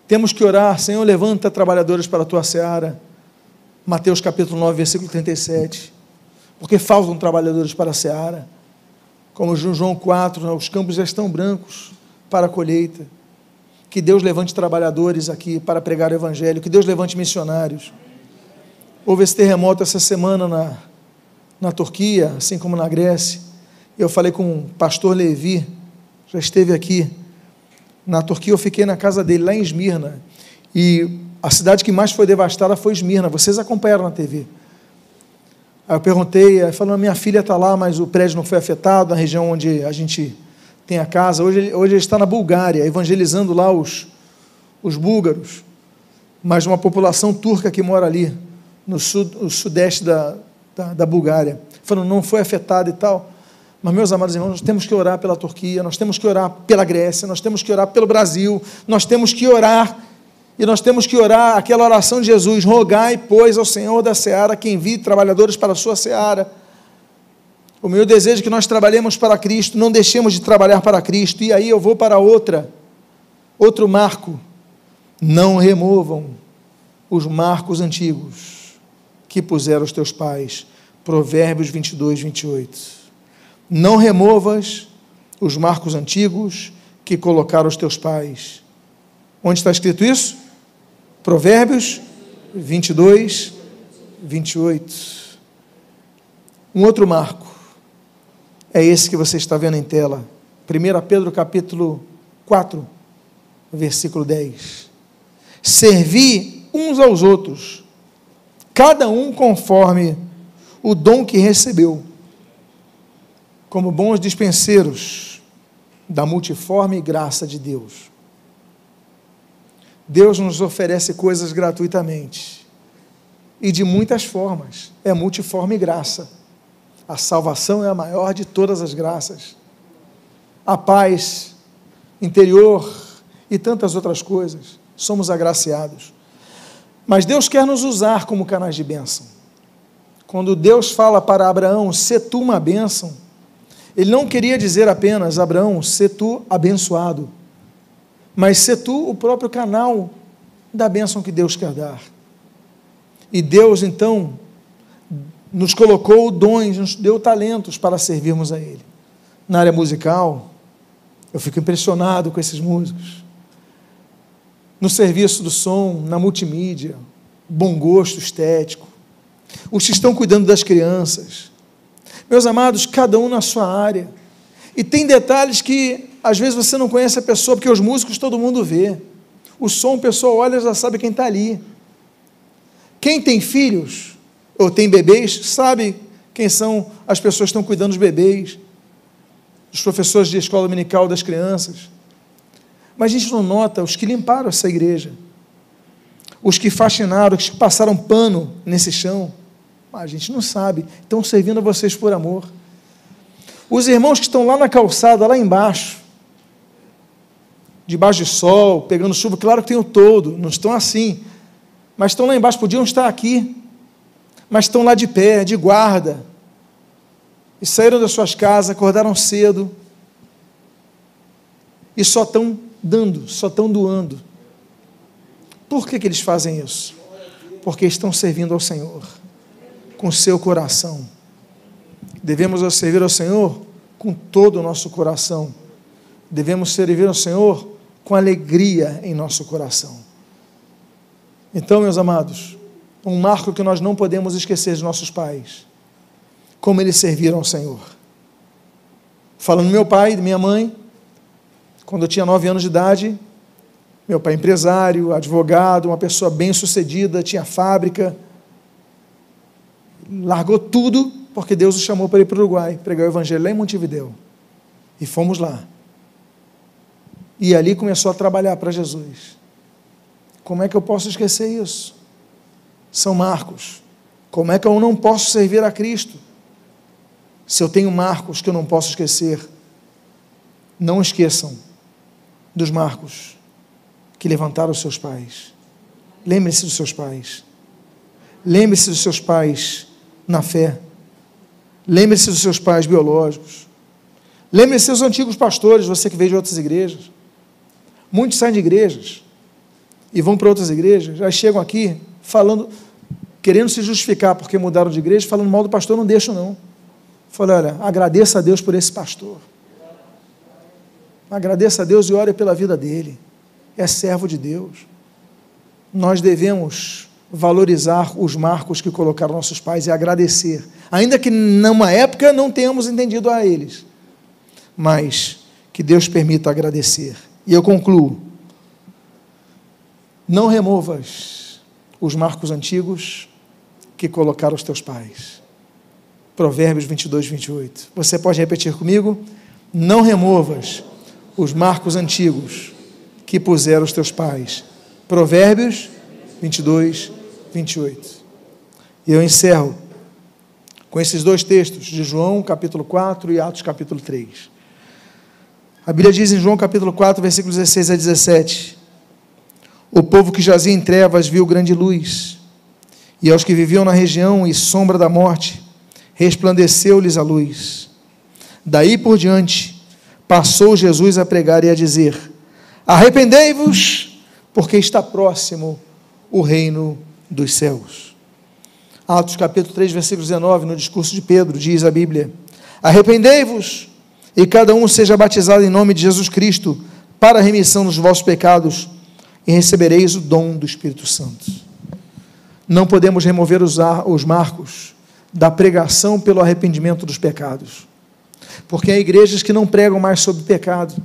Temos que orar, Senhor, levanta trabalhadores para a tua seara. Mateus capítulo 9, versículo 37. Porque faltam trabalhadores para a seara. Como João 4, os campos já estão brancos para a colheita. Que Deus levante trabalhadores aqui para pregar o Evangelho. Que Deus levante missionários. Houve esse terremoto essa semana na, na Turquia, assim como na Grécia. Eu falei com o pastor Levi, já esteve aqui. Na Turquia, eu fiquei na casa dele, lá em Esmirna. E a cidade que mais foi devastada foi Esmirna. Vocês acompanharam na TV. Aí eu perguntei, falando, minha filha está lá, mas o prédio não foi afetado, na região onde a gente tem a casa. Hoje, hoje ele está na Bulgária, evangelizando lá os, os búlgaros, mas uma população turca que mora ali no, sud, no sudeste da, da, da Bulgária. Falando, não foi afetado e tal. Mas, meus amados irmãos, nós temos que orar pela Turquia, nós temos que orar pela Grécia, nós temos que orar pelo Brasil, nós temos que orar, e nós temos que orar aquela oração de Jesus: rogai, pois, ao Senhor da seara que envie trabalhadores para a sua seara. O meu desejo é que nós trabalhemos para Cristo, não deixemos de trabalhar para Cristo, e aí eu vou para outra, outro marco. Não removam os marcos antigos que puseram os teus pais. Provérbios 22, 28. Não removas os marcos antigos que colocaram os teus pais. Onde está escrito isso? Provérbios 22, 28. Um outro marco é esse que você está vendo em tela. 1 Pedro capítulo 4, versículo 10. Servi uns aos outros cada um conforme o dom que recebeu, como bons dispenseiros da multiforme graça de Deus. Deus nos oferece coisas gratuitamente e de muitas formas, é multiforme graça. A salvação é a maior de todas as graças. A paz interior e tantas outras coisas, somos agraciados. Mas Deus quer nos usar como canais de bênção. Quando Deus fala para Abraão, se tu uma bênção, ele não queria dizer apenas, Abraão, se tu abençoado, mas se tu o próprio canal da bênção que Deus quer dar. E Deus, então, nos colocou dons, nos deu talentos para servirmos a Ele. Na área musical, eu fico impressionado com esses músicos. No serviço do som, na multimídia, bom gosto estético. Os que estão cuidando das crianças. Meus amados, cada um na sua área. E tem detalhes que às vezes você não conhece a pessoa, porque os músicos todo mundo vê. O som, a pessoa olha já sabe quem está ali. Quem tem filhos ou tem bebês, sabe quem são as pessoas que estão cuidando dos bebês, os professores de escola dominical das crianças. Mas a gente não nota os que limparam essa igreja, os que faxinaram, os que passaram pano nesse chão. Ah, a gente não sabe, estão servindo a vocês por amor. Os irmãos que estão lá na calçada, lá embaixo, debaixo de sol, pegando chuva, claro que tem o todo, não estão assim, mas estão lá embaixo, podiam estar aqui, mas estão lá de pé, de guarda, e saíram das suas casas, acordaram cedo, e só estão dando, só estão doando. Por que, que eles fazem isso? Porque estão servindo ao Senhor, com seu coração. Devemos servir ao Senhor com todo o nosso coração. Devemos servir ao Senhor com alegria em nosso coração. Então, meus amados, um marco que nós não podemos esquecer de nossos pais, como eles serviram ao Senhor. Falando do meu pai e minha mãe, quando eu tinha nove anos de idade, meu pai empresário, advogado, uma pessoa bem sucedida, tinha fábrica, largou tudo porque Deus o chamou para ir para o Uruguai, pregar o evangelho lá em Montevideo. E fomos lá. E ali começou a trabalhar para Jesus. Como é que eu posso esquecer isso? São Marcos. Como é que eu não posso servir a Cristo? Se eu tenho Marcos que eu não posso esquecer, não esqueçam dos Marcos que levantaram os seus pais. Lembre-se dos seus pais. Lembre-se dos seus pais na fé. Lembre-se dos seus pais biológicos. Lembre-se dos antigos pastores, você que veio de outras igrejas. Muitos saem de igrejas e vão para outras igrejas, já chegam aqui falando, querendo se justificar porque mudaram de igreja, falando mal do pastor, não deixo não. Falei, olha, agradeça a Deus por esse pastor. Agradeça a Deus e ore pela vida dele. É servo de Deus. Nós devemos valorizar os marcos que colocaram nossos pais e agradecer. Ainda que numa época não tenhamos entendido a eles. Mas que Deus permita agradecer. E eu concluo. Não removas os marcos antigos que colocaram os teus pais. Provérbios 22, 28. Você pode repetir comigo? Não removas os marcos antigos que puseram os teus pais. Provérbios 22, 28. E eu encerro com esses dois textos de João, capítulo 4 e Atos, capítulo 3. A Bíblia diz em João capítulo 4, versículos 16 a 17: O povo que jazia em trevas viu grande luz, e aos que viviam na região e sombra da morte, resplandeceu-lhes a luz. Daí por diante, passou Jesus a pregar e a dizer: Arrependei-vos, porque está próximo o reino dos céus. Atos capítulo 3, versículo 19, no discurso de Pedro, diz a Bíblia: Arrependei-vos e cada um seja batizado em nome de Jesus Cristo para a remissão dos vossos pecados e recebereis o dom do Espírito Santo. Não podemos remover os, os marcos da pregação pelo arrependimento dos pecados, porque há igrejas que não pregam mais sobre pecado.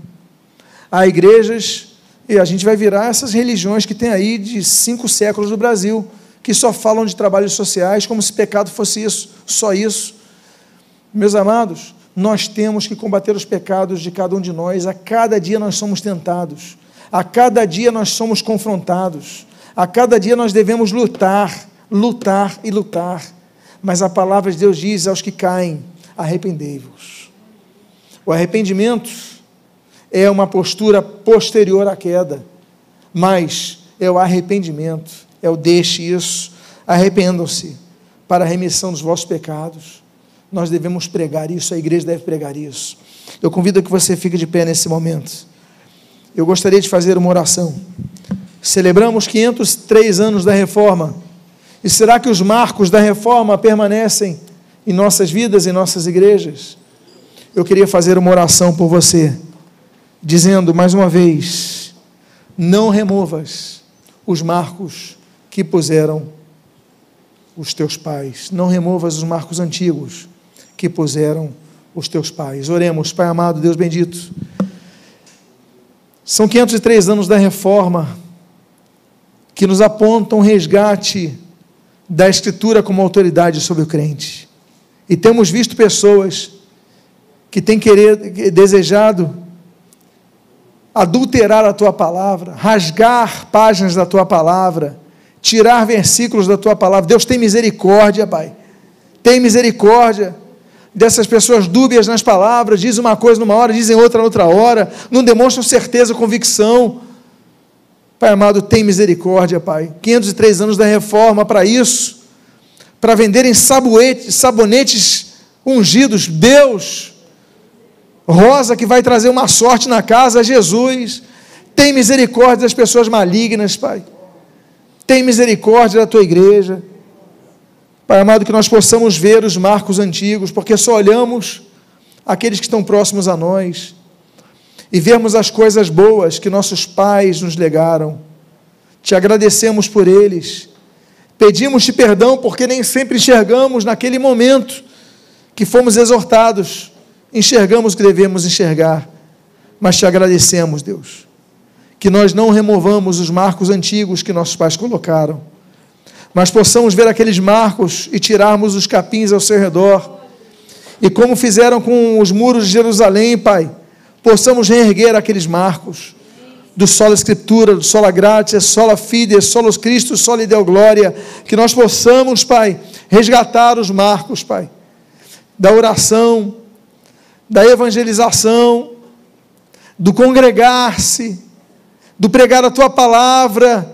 Há igrejas, e a gente vai virar essas religiões que tem aí de cinco séculos no Brasil, que só falam de trabalhos sociais como se pecado fosse isso, só isso. Meus amados, nós temos que combater os pecados de cada um de nós. A cada dia nós somos tentados, a cada dia nós somos confrontados, a cada dia nós devemos lutar, lutar e lutar. Mas a palavra de Deus diz aos que caem: arrependei-vos. O arrependimento é uma postura posterior à queda, mas é o arrependimento, é o deixe isso, arrependam-se para a remissão dos vossos pecados nós devemos pregar isso, a igreja deve pregar isso. Eu convido que você fique de pé nesse momento. Eu gostaria de fazer uma oração. Celebramos 503 anos da reforma E será que os marcos da reforma permanecem em nossas vidas, em nossas igrejas? Eu queria fazer uma oração por você, dizendo mais uma vez: não removas os marcos que puseram os teus pais, não removas os marcos antigos que puseram os teus pais. Oremos, Pai amado, Deus bendito. São 503 anos da reforma que nos apontam resgate da Escritura como autoridade sobre o crente. E temos visto pessoas que têm querer, desejado adulterar a tua palavra, rasgar páginas da tua palavra, tirar versículos da tua palavra. Deus tem misericórdia, Pai. Tem misericórdia dessas pessoas dúbias nas palavras, dizem uma coisa numa hora, dizem outra noutra hora, não demonstram certeza, convicção. Pai amado, tem misericórdia, Pai. 503 anos da reforma para isso, para venderem sabonetes ungidos. Deus, rosa que vai trazer uma sorte na casa, Jesus. Tem misericórdia das pessoas malignas, Pai. Tem misericórdia da tua igreja. Pai amado, que nós possamos ver os marcos antigos, porque só olhamos aqueles que estão próximos a nós e vermos as coisas boas que nossos pais nos legaram. Te agradecemos por eles. Pedimos-te perdão porque nem sempre enxergamos naquele momento que fomos exortados, enxergamos o que devemos enxergar. Mas te agradecemos, Deus, que nós não removamos os marcos antigos que nossos pais colocaram, mas possamos ver aqueles marcos e tirarmos os capins ao seu redor. E como fizeram com os muros de Jerusalém, Pai, possamos reerguer aqueles marcos do solo escritura, do sola gratia, sola fide, solos Cristo, sola deu glória, que nós possamos, Pai, resgatar os marcos, Pai, da oração, da evangelização, do congregar-se, do pregar a tua palavra,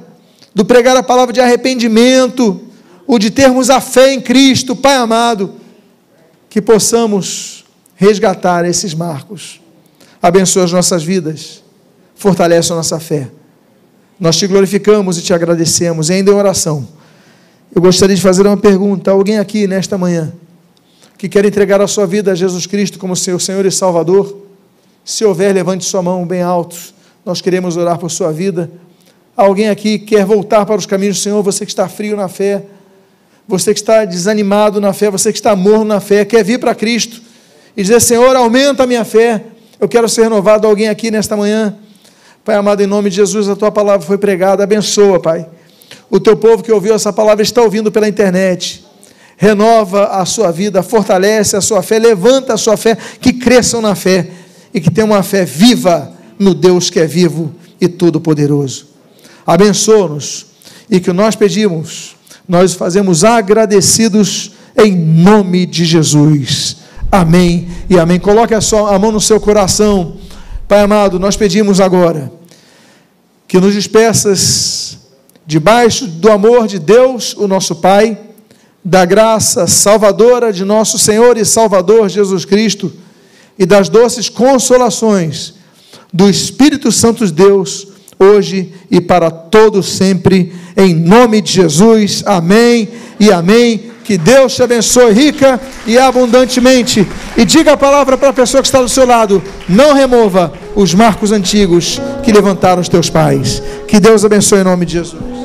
do pregar a palavra de arrependimento, o de termos a fé em Cristo, Pai amado, que possamos resgatar esses marcos abençoa as nossas vidas, fortalece a nossa fé. Nós te glorificamos e te agradecemos, e ainda em oração. Eu gostaria de fazer uma pergunta a alguém aqui nesta manhã que quer entregar a sua vida a Jesus Cristo como seu Senhor e Salvador. Se houver, levante sua mão bem alto. Nós queremos orar por sua vida. Alguém aqui quer voltar para os caminhos do Senhor, você que está frio na fé, você que está desanimado na fé, você que está morno na fé, quer vir para Cristo e dizer: Senhor, aumenta a minha fé. Eu quero ser renovado. Alguém aqui nesta manhã, Pai amado, em nome de Jesus, a tua palavra foi pregada. Abençoa, Pai. O teu povo que ouviu essa palavra está ouvindo pela internet. Renova a sua vida, fortalece a sua fé, levanta a sua fé, que cresçam na fé e que tenham uma fé viva no Deus que é vivo e todo-poderoso. Abençoa-nos e que nós pedimos, nós fazemos agradecidos em nome de Jesus. Amém e amém. Coloque a, sua, a mão no seu coração. Pai amado, nós pedimos agora que nos despeças debaixo do amor de Deus, o nosso Pai, da graça salvadora de nosso Senhor e Salvador Jesus Cristo e das doces consolações do Espírito Santo de Deus, hoje e para todo sempre, em nome de Jesus. Amém e amém. Que Deus te abençoe rica e abundantemente. E diga a palavra para a pessoa que está do seu lado: não remova os marcos antigos que levantaram os teus pais. Que Deus abençoe em nome de Jesus.